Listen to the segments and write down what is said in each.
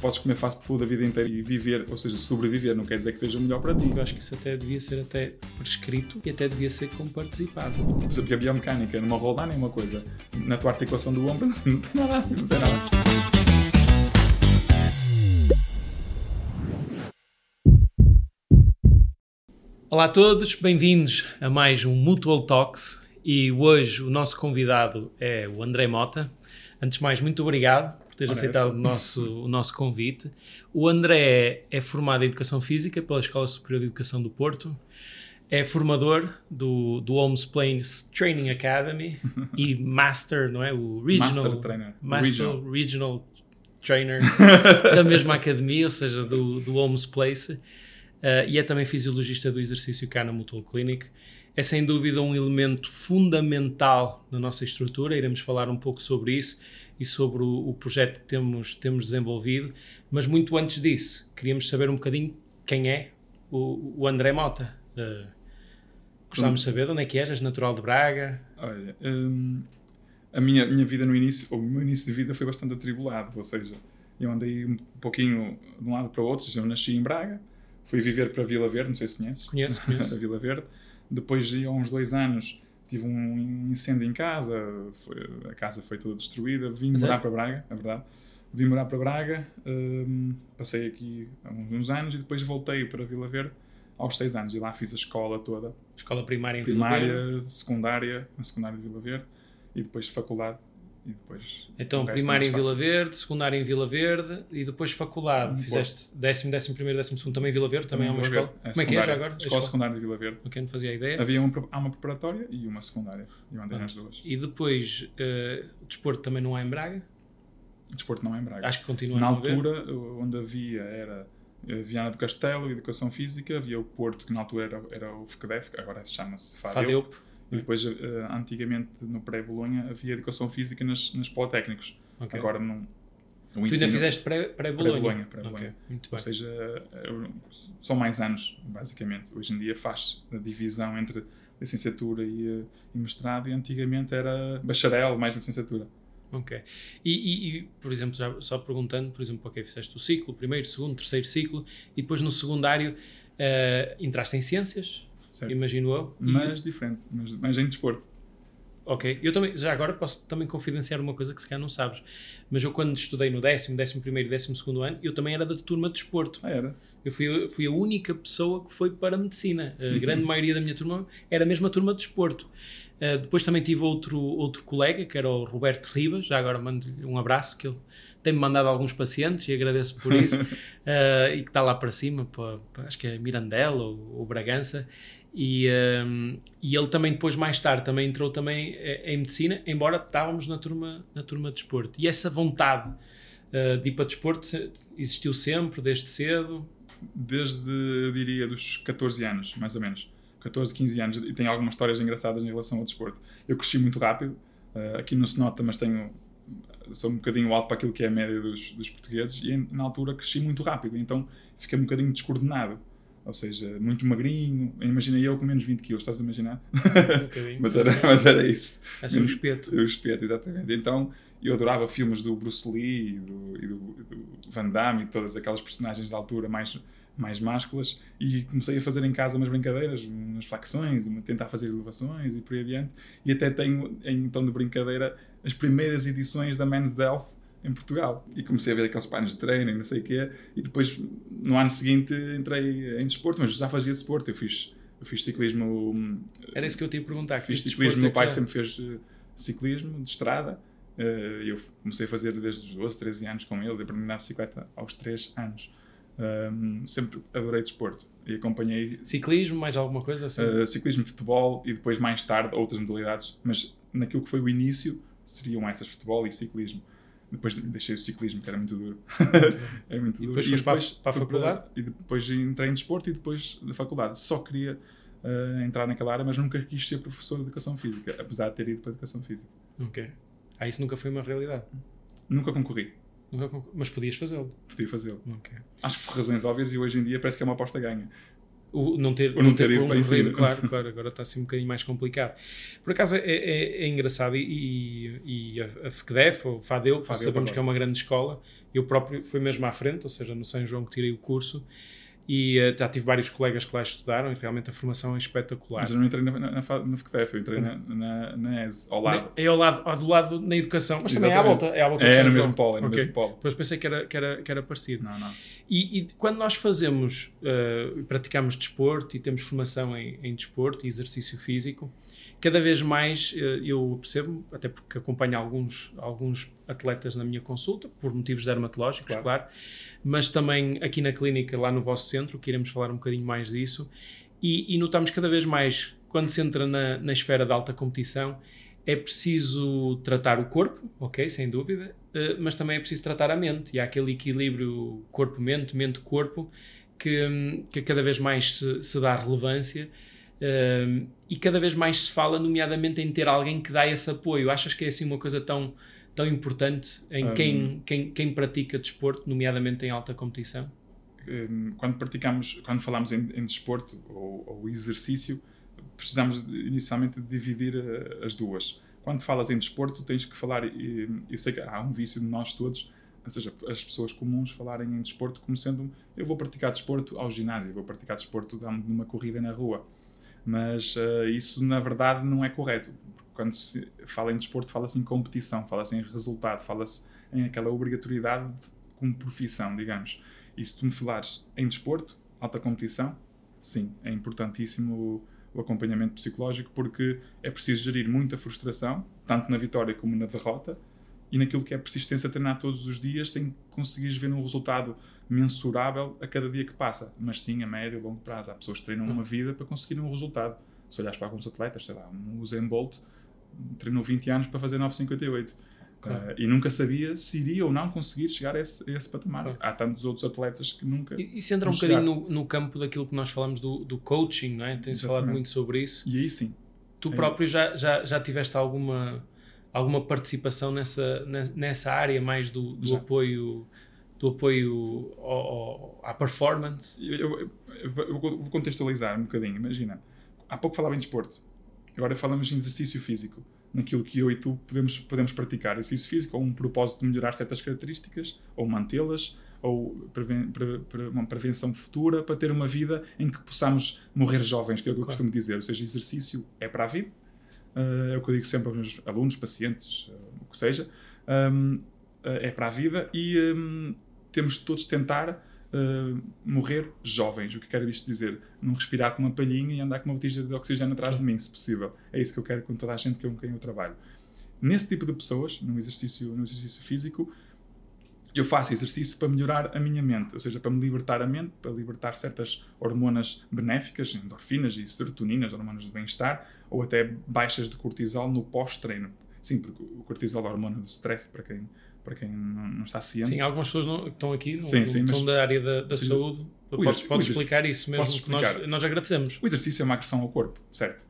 podes comer fast food a vida inteira e viver, ou seja, sobreviver, não quer dizer que seja melhor para ti. Eu acho que isso até devia ser até prescrito e até devia ser comparticipado. Por exemplo, a biomecânica, numa roldana é uma coisa, na tua articulação do ombro não tem nada, não tem nada. Olá a todos, bem-vindos a mais um Mutual Talks e hoje o nosso convidado é o André Mota. Antes de mais, muito obrigado teres aceitado o nosso, o nosso convite. O André é formado em Educação Física pela Escola Superior de Educação do Porto, é formador do, do Holmes Plains Training Academy e Master, não é? O Regional, Master Trainer. Master Regional. Regional, Trainer da mesma academia, ou seja, do, do Holmes Place. Uh, e é também fisiologista do exercício cá na Mutual Clinic. É sem dúvida um elemento fundamental na nossa estrutura, iremos falar um pouco sobre isso e sobre o, o projeto que temos, temos desenvolvido. Mas muito antes disso, queríamos saber um bocadinho quem é o, o André Mota. Uh, gostávamos de saber de onde é que és, és natural de Braga. Olha, hum, a minha, minha vida no início, ou o meu início de vida foi bastante atribulado, ou seja, eu andei um pouquinho de um lado para o outro, eu nasci em Braga, fui viver para Vila Verde, não sei se conheces. Conheço, conheço. a Vila Verde. Depois de uns dois anos tive um incêndio em casa, foi- a casa foi toda destruída, vim Mas é? morar para Braga, é verdade. Vim morar para Braga, hum, passei aqui há uns, anos e depois voltei para Vila Verde aos seis anos e lá fiz a escola toda, Escola primária em Vila Verde. primária, secundária, na secundária de Vila Verde e depois faculdade e depois Então, é primária em Vila. Verde, secundária em Vila Verde e depois faculdade. Uhum. Fizeste décimo, décimo primeiro, décimo segundo também em Vila Verde, também é uma Vila escola. Verde, Como é que é já agora? A Escola secundária de Vila Verde. Ok, não fazia ideia. Havia uma, há uma preparatória e uma secundária. E eu andei Ah. nas duas. E depois, o desporto também não há em Braga. Desporto não é em Braga. Acho que continua Na a não haver. altura, onde havia era Viana do Castelo, Educação Física, havia o Porto, que na altura era, era o FECDEF, que agora chama-se FADEUP. Fadeup. E depois, eh, antigamente, no pré-Bolonha, havia Educação Física nas, nas Politécnicos. Ok. Agora não. O Tu ainda fizeste pré- pré-Bolonha? Pré-Bolonha, pré-Bolonha. Ok, muito Ou bem. seja, eh, são mais anos, basicamente. Hoje em dia faz a divisão entre licenciatura e, eh, e mestrado, e antigamente era bacharel mais licenciatura. Ok. E, e- e, por exemplo, já, só perguntando, por exemplo, ok, fizeste o ciclo, primeiro, segundo, terceiro ciclo, e depois no secundário eh, entraste em ciências, Certo? imagino eu. E- Mas diferente, mas, mas em desporto. Ok, eu também, já agora posso também confidenciar uma coisa que se calhar não sabes, mas eu quando estudei no décimo, décimo primeiro e décimo segundo ano, eu também era da turma de desporto. Ah, era. Eu fui, fui a única pessoa que foi para a medicina. A grande maioria da minha turma era a turma de desporto. Uh, depois também tive outro, outro colega, que era o Roberto Ribas, já agora mando-lhe um abraço, que ele tem-me mandado alguns pacientes e agradeço por isso, uh, e que está lá para cima, para, para- acho que é Mirandela ou, ou Bragança, e, um, e ele também depois, mais tarde, também entrou também eh, em medicina, embora estávamos na turma, na turma de desporto. E essa vontade uh, de ir para desporto existiu sempre, desde cedo? Desde, eu diria, dos 14 anos, mais ou menos. 14, 15 anos. E tenho algumas histórias engraçadas em relação ao desporto. Eu cresci muito rápido. eh, aqui não se nota, mas tenho... Sou um bocadinho alto para aquilo que é a média dos, dos portugueses. E na altura cresci muito rápido. Então fiquei um bocadinho descoordenado. Ou seja, muito magrinho. Imagina eu com menos 20 quilos, estás a imaginar? Um bocadinho. mas, era, mas era isso. Assim, um espeto. O espeto, exatamente. Então, eu adorava filmes do Bruce Lee e do, e do, do Van Damme e todas aquelas personagens da altura mais, mais másculas e comecei a fazer em casa umas brincadeiras, umas facções, uma- tentar fazer elevações e por aí adiante. E até tenho, em tom de brincadeira, as primeiras edições da Men's Health em Portugal. E comecei a ver aqueles planos de treino e não sei o quê. E depois, no ano seguinte, entrei em desporto, mas já fazia desporto. Eu fiz, eu fiz ciclismo hum, Era isso que eu te ia perguntar. Fiz tipo ciclismo, meu desporto pai é sempre fez eh, ciclismo de estrada. eh, eu comecei a fazer desde os 12, 13 anos com ele, aprendi a andar bicicleta aos 3 anos. Ahm, sempre adorei desporto e acompanhei é? Ciclismo, mais alguma coisa assim? eh, ciclismo, futebol e depois mais tarde outras modalidades, mas naquilo que foi o início seriam essas, futebol e ciclismo. Depois deixei o ciclismo, que era muito duro. é muito E duro. depois para a- para a faculdade? E depois entrei em desporto e depois na faculdade. Só queria eh, entrar naquela área, mas nunca quis ser professor de educação física, apesar de ter ido para a educação física. Ok. Ah, isso nunca foi uma realidade. Nunca concorri, Nunca con- Mas podias fazê-lo. podia fazê-lo. Ok. Acho que por razões óbvias e hoje em dia parece que é uma aposta ganha. O não ter, não ter ido para corrido, ensino. claro, claro, agora está assim um bocadinho mais complicado. Por acaso é, é, é engraçado e, e a, a FECDEF, ou FADEU, FADEU, sabemos que é uma grande escola, eu próprio fui mesmo à frente, ou seja, no São João que tirei o curso, e eh, já tive vários colegas que lá estudaram e realmente a formação é espetacular. Mas eu não entrei na, na, na, na FCTF, eu entrei na, na, na ES, ao lado. É ao lado, ao do lado na educação, mas também é à Exatamente. volta. É, à volta É, São no mesmo polo, é no Ok. mesmo polo. Depois pensei que era, que era, que era parecido. Não, não. E, e quando nós fazemos, eh, praticamos desporto e temos formação em, em desporto e exercício físico, cada vez mais eh, eu percebo, até porque acompanho alguns, alguns atletas na minha consulta, por motivos dermatológicos, Claro. claro. mas também aqui na clínica, lá no vosso centro, que iremos falar um bocadinho mais disso, e, e notamos cada vez mais, quando se entra na, na esfera da alta competição, é preciso tratar o corpo, ok, sem dúvida, eh, mas também é preciso tratar a mente. E há aquele equilíbrio corpo-mente, mente-corpo, que, hum, que cada vez mais se, se dá relevância hum, e cada vez mais se fala, nomeadamente, em ter alguém que dá esse apoio. Achas que é assim uma coisa tão, tão importante em Hum. quem, quem, quem pratica desporto, nomeadamente em alta competição? Hum, quando praticamos, quando falamos em, em desporto ou, ou exercício, precisamos inicialmente dividir eh, as duas. Quando falas em desporto, tens que falar, e eu sei que há um vício de nós todos, ou seja, as pessoas comuns falarem em desporto como sendo eu vou praticar desporto ao ginásio, vou praticar desporto numa corrida na rua. Mas eh, isso, na verdade, não é correto. Quando se fala em desporto, fala-se em competição, fala-se em resultado, fala-se em aquela obrigatoriedade como profissão, digamos. E se tu me falares em desporto, alta competição, sim, é importantíssimo o, acompanhamento psicológico porque é preciso gerir muita frustração, tanto na vitória como na derrota, e naquilo que é persistência a treinar todos os dias sem conseguires ver um resultado mensurável a cada dia que passa, mas sim a médio e longo prazo. Há pessoas que treinam uma vida para conseguir um resultado. Se olhares para alguns atletas, sei lá, um Usain Bolt treinou 20 anos para fazer 9,58. Uh, e nunca sabia se iria ou não conseguir chegar a esse, a esse patamar. Claro. Há tantos outros atletas que nunca. E- Isso entra um bocadinho no, no campo daquilo que nós falamos do, do coaching, não é? Tens falado muito sobre isso. E aí sim, Tu É. próprio já, já, já tiveste alguma, alguma participação nessa, ne- nessa área mais do, do Já. apoio, do apoio ao- ao- à performance? Eu, eu- eu vou- eu vou contextualizar um bocadinho. Imagina, há pouco falava em desporto, agora falamos em exercício físico. Naquilo que eu e tu podemos, podemos praticar. Exercício físico ou um propósito de melhorar certas características, ou mantê-las, ou preven- pre- pre- uma prevenção futura para ter uma vida em que possamos morrer jovens, que é o que eu Claro. costumo dizer. Ou seja, exercício é para a vida. Uh, é o que eu digo sempre aos meus alunos, pacientes, uh, o que seja. Um, uh, é para a vida e um, temos de todos tentar uh, morrer jovens. O que quero isto dizer? Não respirar com uma palhinha e andar com uma botija de oxigênio atrás de mim, se possível. É isso que eu quero com toda a gente com quem eu trabalho. Nesse tipo de pessoas, no exercício, no exercício físico, eu faço exercício para melhorar a minha mente, ou seja, para me libertar a mente, para libertar certas hormonas benéficas, endorfinas e serotoninas, hormonas de bem-estar, ou até baixas de cortisol no pós-treino. Sim, porque o cortisol é a hormona do stress, para quem, para quem não, está ciente. Sim, algumas pessoas não, que estão aqui, não, Sim, sim, estão mas- da área da, da Sim, saúde. Podes, podes explicar isso mesmo, que nós, explicar. nós agradecemos. O exercício é uma agressão ao corpo, certo?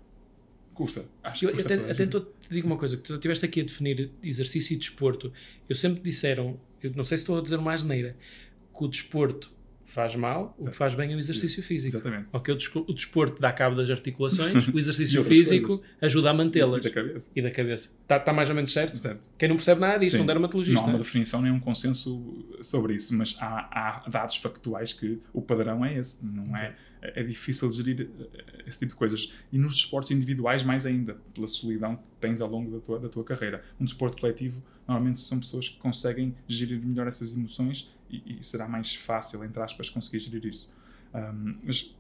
Custa. Acho que custa até, até te digo uma coisa, que tu estiveste aqui a definir exercício e desporto. Eu sempre disseram, eu não sei se estou a dizer uma asneira, que o desporto faz mal, o que Exato. faz bem é o exercício físico. Exatamente. Ok, o, desporto dá cabo das articulações, o E exercício físico ajuda a E mantê-las. da cabeça. E da cabeça. Está tá mais ou menos certo? Certo. Quem não percebe nada disso, Sim. um dermatologista. Não há uma definição nem um consenso sobre isso, mas há, há dados factuais que o padrão é esse. Não é, é difícil de gerir eh, esse tipo de coisas. E nos desportos individuais, mais ainda, pela solidão que tens ao longo da tua, da tua carreira. Um desporto coletivo, normalmente são pessoas que conseguem gerir melhor essas emoções e, e será mais fácil, entre aspas, conseguir gerir isso. Ahm, mas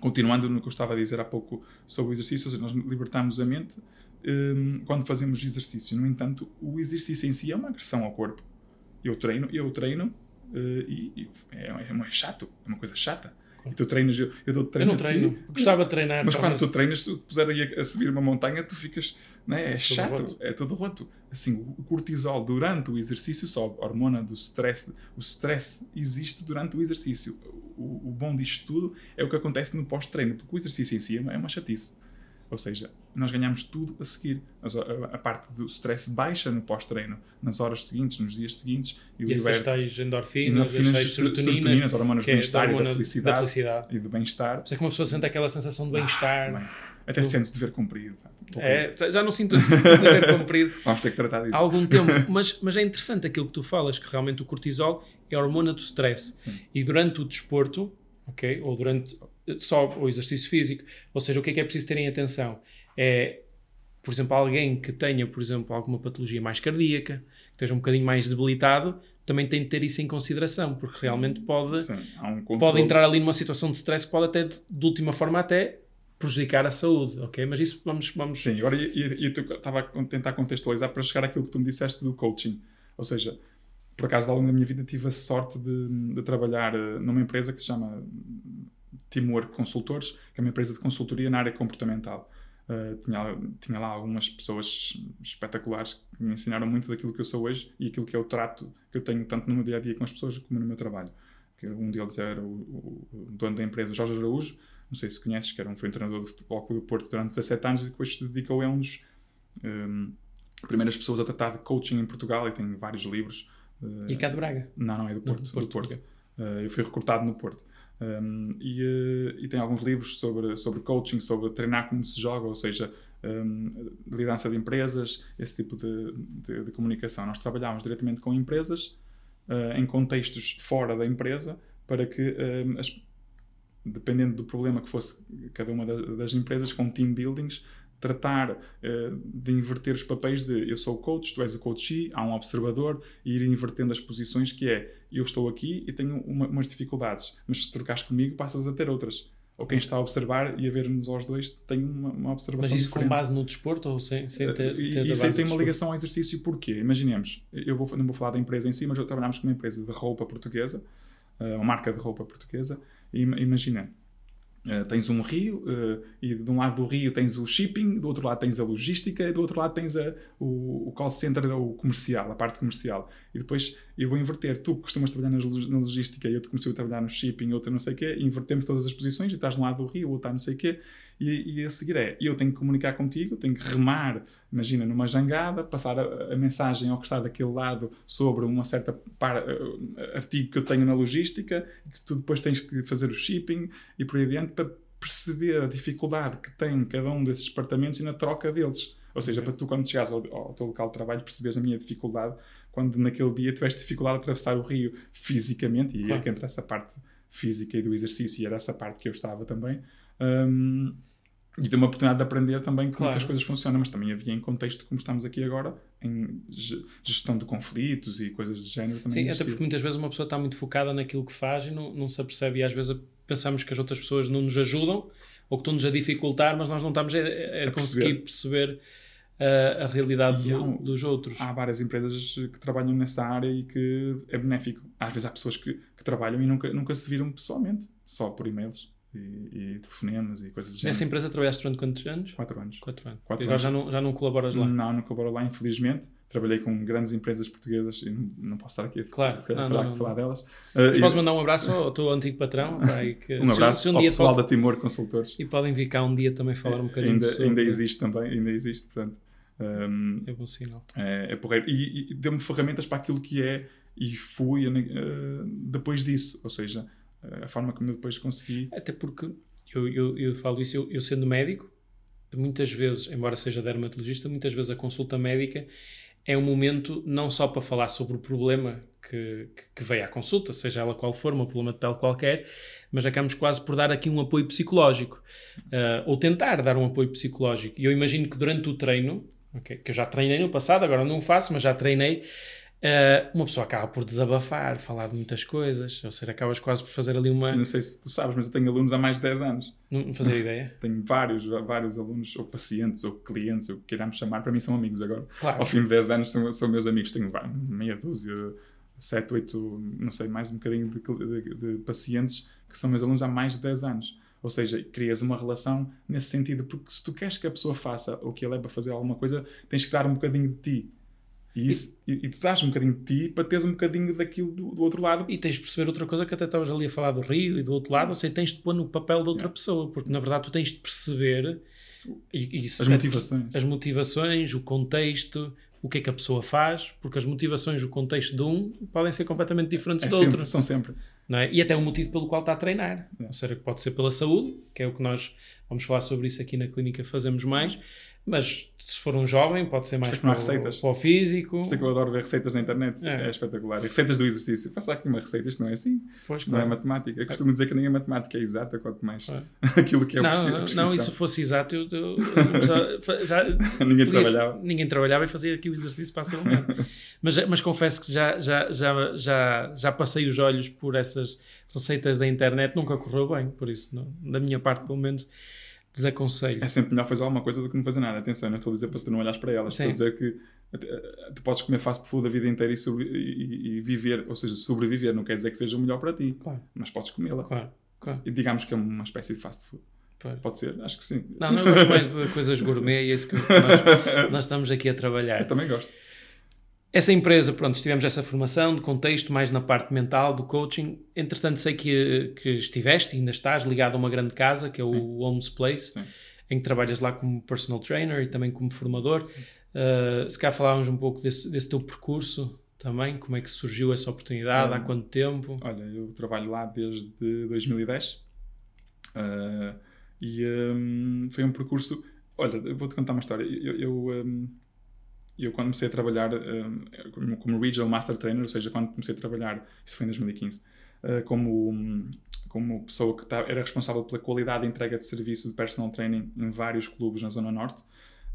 continuando no que eu estava a dizer há pouco sobre o exercício, seja, nós libertamos a mente hum, quando fazemos exercício. No entanto, o exercício em si é uma agressão ao corpo. Eu treino, eu treino eh, e, e é, é, é chato, é uma coisa chata. E tu treinas, eu, eu dou Eu treino não a ti, treino. Gostava de treinar. mas quando tu treinas, se tu puser aí a, a subir uma montanha, tu ficas. Né? É, todo chato, roto. é todo roto. Assim, o cortisol durante o exercício sobe, a hormona do stress. O stress existe durante o exercício. O, o bom disto tudo é o que acontece no pós-treino, porque o exercício em si é uma, é uma chatice. Ou seja, nós ganhamos tudo a seguir. A, parte do stress baixa no pós-treino, nas horas seguintes, nos dias seguintes. E, e essas tais endorfinas, endorfinas tais serotoninas, hormonas do é bem-estar da e da felicidade, da felicidade. e do bem-estar. Por isso é que uma pessoa sente aquela sensação de Ah, bem-estar. Bem, Até sente-se dever cumprido. é, já- já não sinto esse dever cumprido Vamos ter que tratar disso. há algum tempo. Mas, mas é interessante aquilo que tu falas, que realmente o cortisol é a hormona do stress. Sim. E durante o desporto, ok? Ou durante só o exercício físico, ou seja, o que é que é preciso terem atenção? É, por exemplo, alguém que tenha, por exemplo, alguma patologia mais cardíaca, que esteja um bocadinho mais debilitado, também tem de ter isso em consideração, porque realmente pode, Sim, um pode entrar ali numa situação de stress que pode até, de, de última forma, até prejudicar a saúde, ok? Mas isso vamos, vamos Sim, agora e- eu estava a tentar contextualizar para chegar àquilo que tu me disseste do coaching. Ou seja, por acaso, ao longo da minha vida, tive a sorte de, de trabalhar eh, numa empresa que se chama Teamwork Consultores, que é uma empresa de consultoria na área comportamental. Eh, tinha, tinha lá algumas pessoas espetaculares que me ensinaram muito daquilo que eu sou hoje e aquilo que é o trato que eu tenho tanto no meu dia a dia com as pessoas como no meu trabalho. Que um deles era o, o- o dono da empresa, Jorge Araújo, não sei se conheces, que era um, foi um treinador de futebol do Porto durante 17 anos e depois se dedicou a um dos hum, primeiras pessoas a tratar de coaching em Portugal e tem vários livros. eh, E cá de Braga. não, não, é do Não, Porto. do do Porto, Porto. ok. Eh, eu fui recrutado no Porto. Um, e, eh, e tem alguns livros sobre, sobre coaching, sobre treinar como se joga, ou seja, um, liderança de empresas, esse tipo de, de, de comunicação. Nós trabalhámos diretamente com empresas eh, em contextos fora da empresa para que, um, as- dependendo do problema que fosse cada uma da- das empresas, com team buildings, tratar eh, de inverter os papéis de eu sou o coach, tu és o coach, há um observador e ir invertendo as posições que é eu estou aqui e tenho uma- umas dificuldades, mas se trocares comigo passas a ter outras. Ou quem está a observar e a ver-nos aos dois tem uma, uma observação Mas isso com diferente. base no desporto ou sem, sem ter, E- ter e isso tem uma desporto? ligação ao exercício porque, imaginemos, eu vou, não vou falar da empresa em si, mas trabalhámos com uma empresa de roupa portuguesa, eh, uma marca de roupa portuguesa, e ima- imagina, eh, tens um rio eh, e de um lado do rio tens o shipping, do outro lado tens a logística e do outro lado tens a, o, o call center, o comercial, a parte comercial. E depois eu vou inverter. Tu costumas trabalhar na logística e eu comecei a trabalhar no shipping, outro não sei o quê, invertemos todas as posições e estás de um lado do rio, outro está não sei o quê. E, e a seguir é, eu tenho que comunicar contigo, tenho que remar, imagina, numa jangada, passar a, a mensagem ao que está daquele lado sobre uma certa par, eh, artigo que eu tenho na logística, que tu depois tens que fazer o shipping e por aí adiante para perceber a dificuldade que tem cada um desses departamentos e na troca deles. Ou seja, Ok. para tu, quando chegares ao, ao teu local de trabalho, perceberes a minha dificuldade quando naquele dia tiveste dificuldade a atravessar o rio fisicamente, e Claro. é que entra essa parte física e do exercício, e era essa parte que eu estava também. Hum, e deu uma oportunidade de aprender também como que Claro. as coisas funcionam, mas também havia em contexto como estamos aqui agora, em ge- gestão de conflitos e coisas do género também. Sim, até existia. porque muitas vezes uma pessoa está muito focada naquilo que faz e não, não se apercebe, e às vezes pensamos que as outras pessoas não nos ajudam ou que estão-nos a dificultar, mas nós não estamos a, a A conseguir perceber uh, a realidade há do- um- dos outros. há várias empresas que trabalham nessa área e que é benéfico. Às vezes há pessoas que, que trabalham e nunca, nunca se viram pessoalmente, só por e-mails e, e telefonemas e coisas do género. Nessa empresa trabalhaste durante quantos anos? Quatro anos. Quatro anos. Quatro e agora anos. já não, já não colaboras lá? Não, não colaboro lá, infelizmente. Trabalhei com grandes empresas portuguesas e não, não posso estar aqui Claro. se Não, falar, não, falar delas. Mas Uh, podes mandar um abraço ao teu antigo patrão? e que- um abraço se um ao pessoal pode- da Timor Consultores. E podem vir cá um dia também falar um bocadinho ainda, sobre... ainda existe também, ainda existe, portanto. um, É bom sinal. é, é porreiro. E, e deu-me ferramentas para aquilo que é e fui uh, depois disso. Ou seja, a forma como eu depois consegui. Até porque eu, eu, eu falo isso, eu, eu sendo médico, muitas vezes, embora seja dermatologista, muitas vezes a consulta médica é um momento não só para falar sobre o problema que, que, que veio à consulta, seja ela qual for, um problema de pele qualquer, mas acabamos quase por dar aqui um apoio psicológico, uh, ou tentar dar um apoio psicológico. E eu imagino que durante o treino, okay, que eu já treinei no passado, agora não faço, mas já treinei, Uh, uma pessoa acaba por desabafar, falar de muitas coisas, ou seja, acabas quase por fazer ali uma. Eu não sei se tu sabes, mas eu tenho alunos há mais de 10 anos. Não, fazer ideia. Tenho vários, vários alunos, ou pacientes, ou clientes, ou queiramos chamar. Para mim são amigos agora. Claro. Ao fim de 10 anos são, são meus amigos. Tenho meia dúzia, 7, 8, não sei, mais um bocadinho de, de, de pacientes que são meus alunos há mais de 10 anos. Ou seja, crias uma relação nesse sentido, porque se tu queres que a pessoa faça o que ele é para fazer alguma coisa, tens que dar um bocadinho de ti. E, isso, e, e tu dás um bocadinho de ti para teres um bocadinho daquilo do, do, outro lado. E tens de perceber outra coisa que até estavas ali a falar do Rio e do outro lado, ou seja, tens de pôr no papel da outra pessoa, porque na verdade tu tens de perceber E, As motivações. As motivações, o contexto, o que é que a pessoa faz, porque as motivações, o contexto de um podem ser completamente diferentes É do sempre, outro. são sempre. Não é? E até o motivo pelo qual está a treinar. É. Ou seja, pode ser pela saúde, que é o que nós vamos falar sobre isso aqui na clínica, fazemos mais. Mas se for um jovem, pode ser mais Sei há para, receitas. para o físico. Por isso é que eu adoro ver receitas na internet. É. É, espetacular. Receitas do exercício. Faça aqui uma receita, isto não é assim. Pois, Não é claro. matemática. Eu costumo dizer que nem a matemática é exata, quanto mais É. aquilo que é o não, prescri- não, não, e se fosse exato, eu, eu- eu já- já, Ninguém podia- trabalhava. Ninguém trabalhava e fazia aqui o exercício facilmente. mas, mas confesso que já, já, já, já, já passei os olhos por essas receitas da internet, nunca correu bem, por isso, não, da minha parte, pelo menos, desaconselho. É sempre melhor fazer alguma coisa do que não fazer nada. Atenção, não estou a dizer para tu não olhares para elas. Estou a Sim. dizer que eh, tu podes comer fast food a vida inteira e, sobre- e- e viver, ou seja, sobreviver. Não quer dizer que seja o melhor para ti, Claro, mas podes comê-la. claro, claro. E digamos que é uma espécie de fast food. Pois. Pode ser? Acho que sim. Não, não, eu gosto mais de coisas gourmet e é isso que nós, nós estamos aqui a trabalhar. Eu também gosto. Essa empresa, pronto, tivemos essa formação de contexto, mais na parte mental, do coaching. Entretanto, sei que, que estiveste e ainda estás ligado a uma grande casa, que é Sim. o Holmes Place, Sim. em que trabalhas lá como personal trainer e também como formador. Uh, se cá falávamos um pouco desse, desse teu percurso também, como é que surgiu essa oportunidade, há Hum. quanto tempo? Olha, eu trabalho lá desde 2010 Ah, e hum, foi um percurso. Olha, eu vou-te contar uma história. Eu, eu, hum, eu quando comecei a trabalhar hum, como, como Regional Master Trainer, ou seja, quando comecei a trabalhar, isso foi em 2015, ah, como, hum, como pessoa que tá- era responsável pela qualidade de entrega de serviço de personal training em vários clubes na Zona Norte.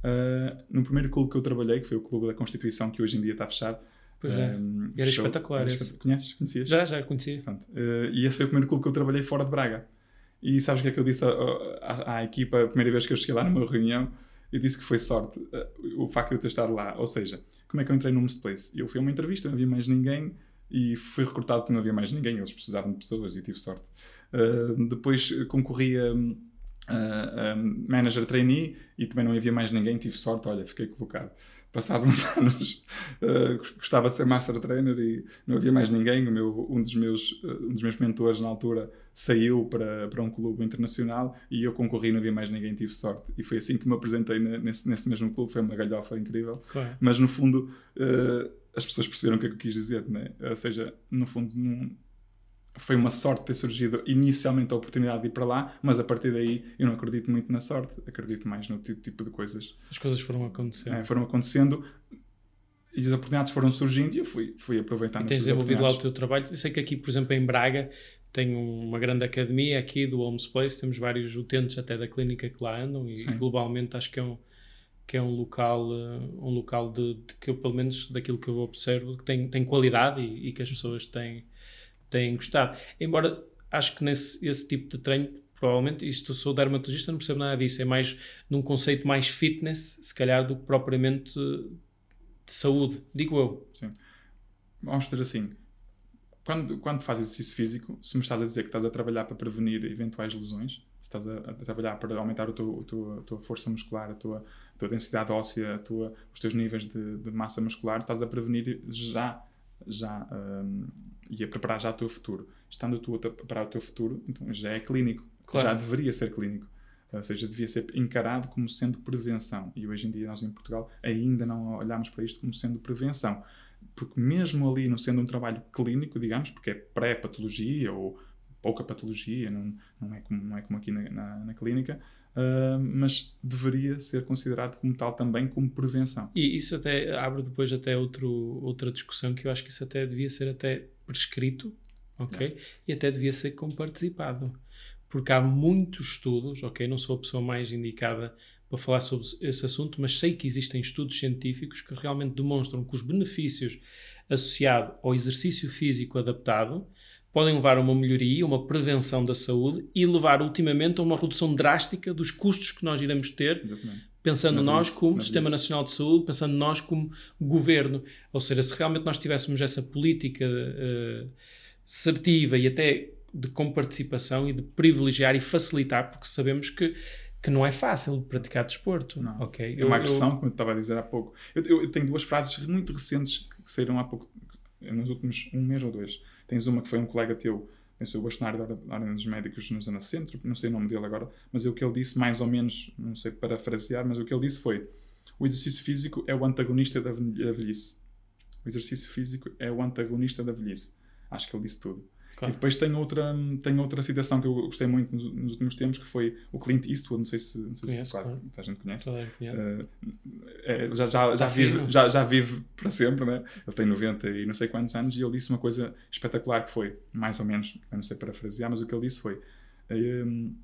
ah, no primeiro clube que eu trabalhei, que foi o Clube da Constituição, que hoje em dia está fechado. Pois é. hum, Era espetacular Era espet- Conheces? Conhecias? Já, já conhecia. Eh, e esse foi o primeiro clube que eu trabalhei fora de Braga. E sabes o que é que eu disse à, à- à equipa a primeira vez que eu cheguei lá numa reunião? Eu disse que foi sorte eh, o facto de eu ter estado lá. Ou seja, como é que eu entrei no Homes Place? Eu fui a uma entrevista, não havia mais ninguém e fui recrutado porque não havia mais ninguém. Eles precisavam de pessoas e tive sorte. Eh, depois eh, concorri a, a- a manager trainee e também não havia mais ninguém. Tive sorte, olha, fiquei colocado. Passado uns anos, eh, gostava de ser master trainer e não havia mais ninguém. O meu, um, dos meus, eh, um dos meus mentores na altura saiu para, para um clube internacional e eu concorri, não havia mais ninguém, tive sorte. E foi assim que me apresentei ne- nesse, nesse mesmo clube. Foi uma galhofa incrível. Claro. Mas no fundo, eh, as pessoas perceberam o que é que eu quis dizer, né? Ou seja, no fundo, não- foi uma sorte ter surgido inicialmente a oportunidade de ir para lá, mas a partir daí eu não acredito muito na sorte, acredito mais no ti- tipo de coisas As coisas foram acontecendo. eh, foram acontecendo e as oportunidades foram surgindo e eu fui, fui aproveitando E tens desenvolvido lá o teu trabalho. Eu sei que aqui, por exemplo, em Braga, tem uma grande academia aqui do Homes Place, temos vários utentes até da clínica que lá andam e Sim. globalmente acho que é um, que é um local, eh, um local de, de que eu, pelo menos daquilo que eu observo, que tem, tem qualidade e, e que as pessoas têm, têm gostado. Embora acho que nesse esse tipo de treino, provavelmente, isto eu sou dermatologista, não percebo nada disso, é mais num conceito mais fitness, se calhar, do que propriamente de saúde, digo eu. Vamos dizer assim, quando, quando fazes exercício físico, se me estás a dizer que estás a trabalhar para prevenir eventuais lesões, se estás a, a trabalhar para aumentar o teu, o teu- a tua força muscular, a tua, a tua densidade óssea, a tua, os teus níveis de, de massa muscular, estás a prevenir já, já hum, e a preparar já o teu futuro. Estando tu a preparar o teu futuro, então já é clínico, Claro. já deveria ser clínico. Ou seja, devia ser encarado como sendo prevenção. E hoje em dia, nós em Portugal, ainda não olhamos para isto como sendo prevenção. Porque mesmo ali, não sendo um trabalho clínico, digamos, porque é pré-patologia ou pouca patologia, não, não, é, como, não é como aqui na, na, na clínica, ah, mas deveria ser considerado como tal também como prevenção. E isso até abre depois até outro, outra discussão que eu acho que isso até devia ser até prescrito, ok? E até devia ser comparticipado. Porque há muitos estudos, ok? Não sou a pessoa mais indicada para falar sobre esse assunto, mas sei que existem estudos científicos que realmente demonstram que os benefícios associados ao exercício físico adaptado podem levar a uma melhoria, uma prevenção da saúde e levar ultimamente a uma redução drástica dos custos que nós iremos ter Exatamente. Pensando nós como Sistema. Nacional de Saúde, pensando nós como governo. Ou seja, se realmente nós tivéssemos essa política eh, assertiva e até de comparticipação e de privilegiar e facilitar, porque sabemos que, que não é fácil praticar desporto. Não. ok? É uma agressão, como eu estava a dizer há pouco. Eu, eu- eu tenho duas frases muito recentes que saíram há pouco, nos últimos um mês ou dois. Tens uma que foi um colega teu penso o bastonário da Ordem- dos Médicos na Zona Centro, não sei o nome dele agora, mas o que ele disse, mais ou menos, não sei parafrasear, mas o que ele disse foi: o exercício físico é o antagonista da velhice. O exercício físico é o antagonista da velhice. Acho que ele disse tudo. Claro. E depois tem outra, tem outra citação que eu gostei muito nos, últimos tempos, que foi o Clint Eastwood, não sei se, não sei Conheço, se claro, claro. muita gente conhece. Toda a gente conhece. Uh, é, já, já, já, Tá vive, já, já vive para sempre, né? Ele tem 90 e não sei quantos anos e ele disse uma coisa espetacular que foi, mais ou menos, eu não sei parafrasear, mas o que ele disse foi: um,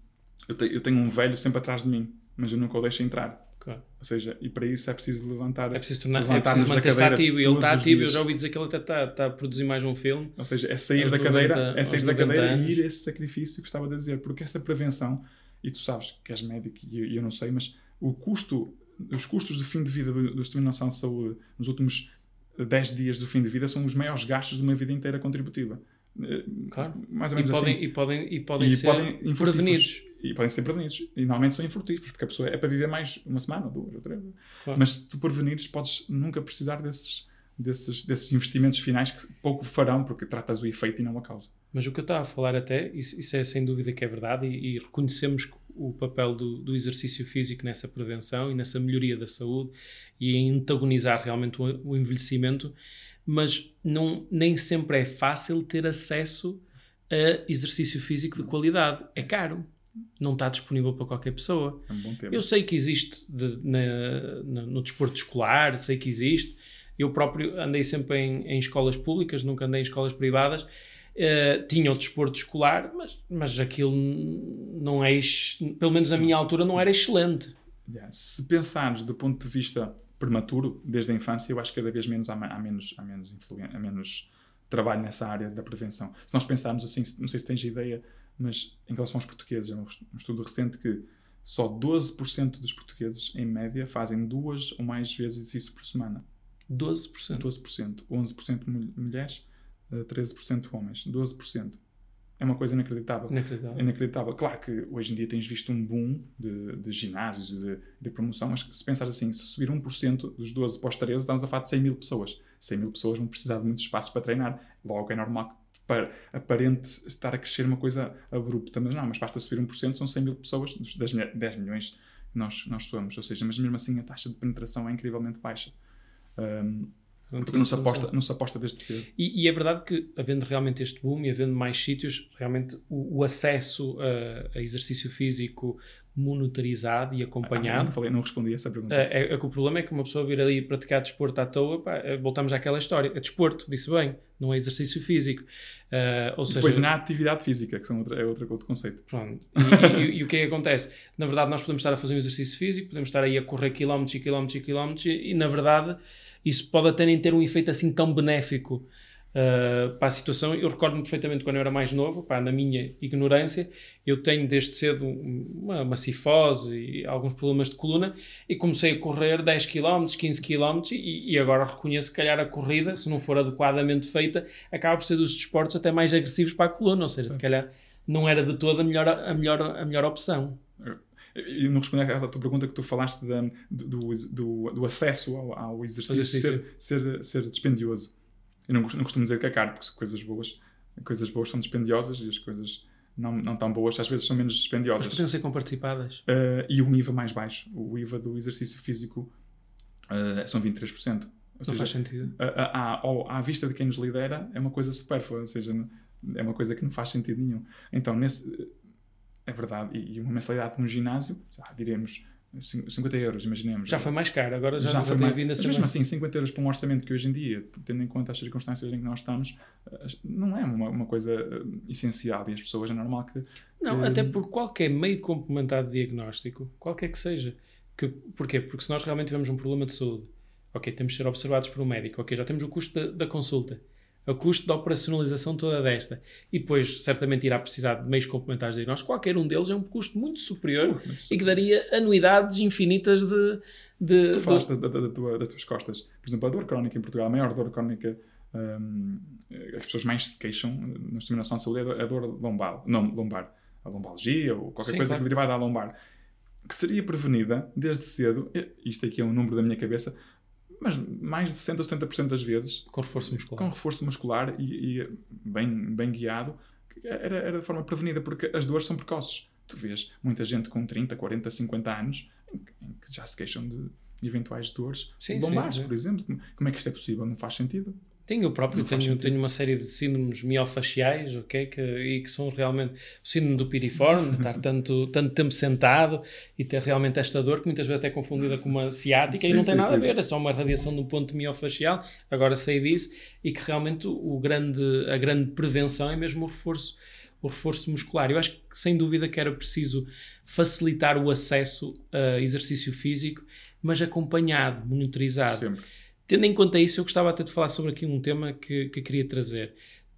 eu, te- eu tenho um velho sempre atrás de mim, mas eu nunca o deixo entrar. Claro. Ou seja, e para isso é preciso levantar. É preciso, tornar, é levantar-nos preciso manter-se ativo. E ele está ativo. Eu já ouvi dizer que ele até está, está a produzir mais um filme. Ou seja, é sair da 90 cadeira, é sair da 90 cadeira anos. e ir a esse sacrifício que estava a dizer, porque essa prevenção, e tu sabes que és médico e eu, e eu não sei, mas o custo, os custos de fim de vida do, do Sistema Nacional de Saúde nos últimos 10 dias do fim de vida são os maiores gastos de uma vida inteira contributiva. Eh, Claro. Mais ou E menos podem, assim. e podem, e podem E ser podem prevenidos. E podem ser prevenidos. E normalmente são infrutíferos, porque a pessoa é para viver mais uma semana, duas, ou três. Claro. Mas se tu prevenires, podes nunca precisar desses, desses, desses investimentos finais que pouco farão, porque tratas o efeito e não a causa. Mas o que eu estava a falar até, isso, isso é sem dúvida que é verdade, e, e reconhecemos o papel do, do exercício físico nessa prevenção e nessa melhoria da saúde e em antagonizar realmente o, o envelhecimento, mas não, nem sempre é fácil ter acesso a exercício físico de qualidade. É caro. Não está disponível para qualquer pessoa. É um bom tema. Eu sei que existe de- na- na- no desporto escolar, sei que existe. Eu próprio andei sempre em, em escolas públicas, nunca andei em escolas privadas. Eh, tinha o desporto escolar, mas, mas aquilo não é, pelo menos na minha altura, não era excelente. Yeah. Se pensares do ponto de vista prematuro, desde a infância, eu acho que cada vez menos há, há menos, há menos, há menos trabalho nessa área da prevenção. Se nós pensarmos assim, não sei se tens ideia, mas em relação aos portugueses, é um est- estudo recente que só 12% dos portugueses, em média, fazem duas ou mais vezes isso por semana. 12%. 12%. 11% mul- mulheres, eh, 13% homens. 12%. É uma coisa inacreditável. Inacreditável. Inacreditável. Claro que hoje em dia tens visto um boom de, de ginásios de, de promoção, mas se pensar assim, se subir 1% dos 12 para os 13, estamos a falar de 100 mil pessoas. 100 mil pessoas vão precisar de muitos espaços para treinar. Logo é normal que para, aparente estar a crescer uma coisa abrupta, mas não, mas basta subir 1%, são 100 mil pessoas dos 10, milha- 10 milhões que nós, nós somos. Ou seja, mas mesmo assim a taxa de penetração é incrivelmente baixa. Um, porque não se, aposta, não se aposta desde cedo. E, e é verdade que, havendo realmente este boom e havendo mais sítios, realmente o, o acesso a, a exercício físico monitorizado e Ah, acompanhado. não, falei, não respondi a essa pergunta. É, é que o problema é que uma pessoa vir ali praticar desporto à toa, pá, é, voltamos àquela história. É desporto, disse bem, não é exercício físico. Ah, ou seja, Depois na atividade física, que são outra, é outra, outro conceito. Pronto. E, e- e o que é que acontece? Na verdade, nós podemos estar a fazer um exercício físico, podemos estar aí a correr quilómetros e quilómetros e quilómetros, e, e, na verdade isso pode até nem ter um efeito assim tão benéfico uh, para a situação. Eu recordo-me perfeitamente quando eu era mais novo, pá, na minha ignorância, eu tenho desde cedo uma, uma cifose e alguns problemas de coluna, e comecei a correr 10 km, 15 km, e, e agora reconheço que, calhar, a corrida, se não for adequadamente feita, acaba por ser dos desportos até mais agressivos para a coluna, ou seja, se calhar não era de toda a melhor, a melhor, a melhor opção. E não respondi à tua pergunta que tu falaste da- do, do, do, do acesso ao, ao exercício, Exercício. Ser, ser, ser dispendioso. Eu não, costumo- não costumo dizer que é caro, porque coisas boas, coisas boas são dispendiosas e as coisas não, não tão boas às vezes são menos Mas dispendiosas. podiam ser comparticipadas. Uh, e um IVA mais baixo. O IVA do exercício físico uh, são 23%. Ou Não seja, faz sentido. a- a- à, à vista de quem nos lidera é uma coisa supérflua, ou seja, é uma coisa que não faz sentido nenhum. Então, nesse, é verdade, e uma mensalidade num ginásio, já diremos 50 euros, imaginemos. Já foi mais caro, agora já, Já foi mais, vindo a mas ser mesmo mais. assim, 50 euros para um orçamento que hoje em dia, tendo em conta as circunstâncias em que nós estamos, não é uma, uma coisa eh, essencial e as pessoas é normal que. Não, que- até por qualquer meio complementar de diagnóstico, qualquer que seja. Que, porquê? Porque se nós realmente tivermos um problema de saúde, ok, temos de ser observados por um médico, ok, já temos o custo da, da consulta, o custo da operacionalização toda desta, e depois certamente irá precisar de meios complementares de diagnóstico, qualquer um deles é um custo muito superior Mas- e que daria anuidades infinitas de. de, Tu falaste da, da- da tua- das tuas costas. Por exemplo, a dor crónica em Portugal, a maior dor crónica, hum, as pessoas mais se queixam na discriminação de saúde é a dor- a lombar, não, lombar, a lombalgia ou qualquer Sim, coisa claro. que derivada da lombar, que seria prevenida desde cedo, isto aqui é um número da minha cabeça, mas mais de 60 ou 70% das vezes com reforço muscular. com reforço muscular e, e bem, bem guiado, era, era de forma prevenida, porque as dores são precoces. Tu vês muita gente com 30, 40, 50 anos em, em que já se queixam de eventuais dores Sim, lombares, sim, sim. por exemplo. Como é que isto é possível? Não faz sentido. Tenho eu próprio, tenho, tenho uma série de síndromes miofaciais, ok? Que, e que são realmente o síndrome do piriforme, de estar tanto, tanto tempo sentado e ter realmente esta dor, que muitas vezes é confundida com uma ciática e Sim, não sim, tem nada sim, a ver, é só uma radiação de um ponto miofacial, agora sei disso, e que realmente o grande, a grande prevenção é mesmo o reforço, o reforço muscular. Eu acho que sem dúvida que era preciso facilitar o acesso a exercício físico, mas acompanhado, monitorizado. Sempre. Tendo em conta isso, eu gostava até de falar sobre aqui um tema que, que queria trazer.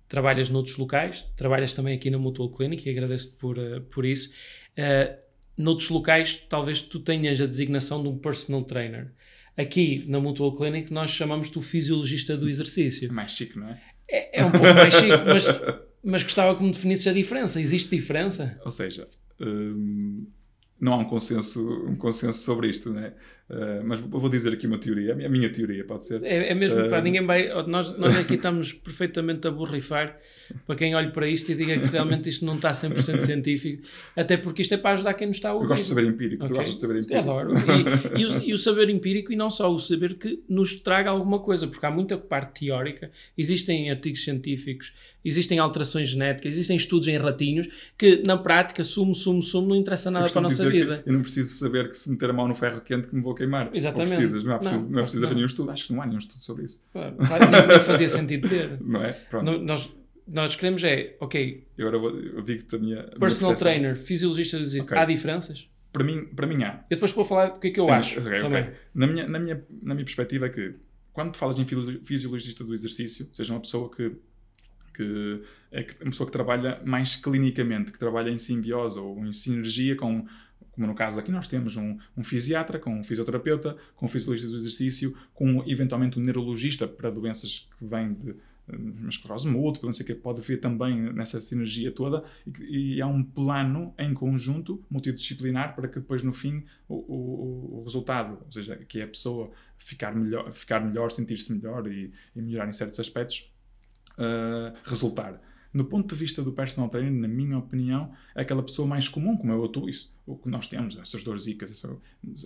Trabalhas noutros locais, trabalhas também aqui na Mutual Clinic e agradeço-te por, eh, por isso. Uh, noutros locais, talvez tu tenhas a designação de um personal trainer. Aqui na Mutual Clinic, nós chamamos-te o fisiologista do É exercício. mais chique, não é? É, é um pouco mais chique, mas, mas gostava que me definisses a diferença. Existe diferença? Ou seja, hum, não há um consenso, um consenso sobre isto, não é? Uh, mas vou dizer aqui uma teoria, a minha, teoria pode ser. É, é mesmo, pá, Uh, ninguém vai. Nós, nós aqui estamos perfeitamente a borrifar para quem olhe para isto e diga que realmente isto não está 100% científico, até porque isto é para ajudar quem nos está a ouvir. Eu gosto de saber empírico, tu Ok. gostas de saber empírico. Adoro. E, e o, e o saber empírico, e não só o saber que nos traga alguma coisa, porque há muita parte teórica, existem artigos científicos, existem alterações genéticas, existem estudos em ratinhos que na prática, sumo, sumo, sumo, não interessa nada para a nossa vida. Eu não preciso saber que se meter a mão no ferro quente que me vou queimar. Exatamente. Ou precisas, não, há preciso, Não, não, é preciso não. haver nenhum estudo. Acho que não há nenhum estudo sobre isso. Nem, nem fazia sentido ter. Não é? Pronto. No- Nós, nós queremos é, ok, Eu agora vou, eu digo-te a minha. a minha personal percepção. trainer, fisiologista do exercício, Ok. há diferenças? Para mim, para mim há. Eu depois vou falar do que é que eu Sim, acho ok, ok. também. Na, minha, na, minha, na minha perspectiva é que quando tu falas em fisiolo- fisiologista do exercício, seja uma pessoa que, que é uma pessoa que trabalha mais clinicamente, que trabalha em simbiose ou em sinergia com, como no caso aqui nós temos um, um fisiatra, com um fisioterapeuta, com um fisiologista do exercício, com eventualmente um neurologista para doenças que vêm de eh, uma esclerose múltipla, não sei o que, pode ver também nessa sinergia toda e, e há um plano em conjunto, multidisciplinar, para que depois no fim o, o, o resultado, ou seja, que é a pessoa ficar melhor, ficar melhor sentir-se melhor e, e melhorar em certos aspectos, uh, resultar. No ponto de vista do personal trainer, na minha opinião, é aquela pessoa mais comum, como eu ou tu, isso, o que nós temos, essas dores zicas,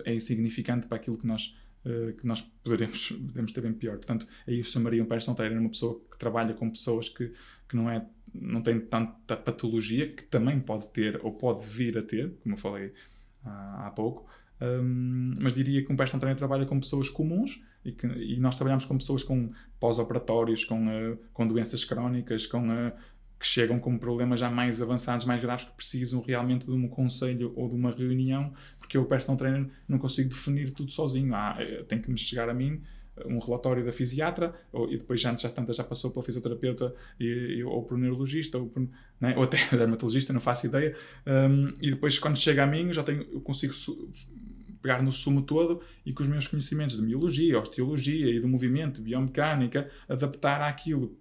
é insignificante para aquilo que nós, uh, que nós poderemos, podemos ter bem pior. Portanto, aí eu chamaria um personal trainer uma pessoa que trabalha com pessoas que, que não, é, não tem tanta patologia, que também pode ter ou pode vir a ter, como eu falei há, há pouco, um, mas diria que um personal trainer trabalha com pessoas comuns e, que, e nós trabalhamos com pessoas com pós-operatórios, com, uh, com doenças crónicas, com, uh, que chegam com problemas já mais avançados, mais graves, que precisam realmente de um conselho ou de uma reunião, porque eu, personal trainer, não consigo definir tudo sozinho. Ah, tem que me chegar a mim um relatório da fisiatra, ou, e depois já antes já tantas já passou pelo fisioterapeuta e, e, ou por neurologista, ou, por, né, ou até dermatologista, não faço ideia. Um, e depois quando chega a mim, eu já tenho, eu consigo pegar no sumo todo e com os meus conhecimentos de biologia, osteologia e do movimento, biomecânica, adaptar àquilo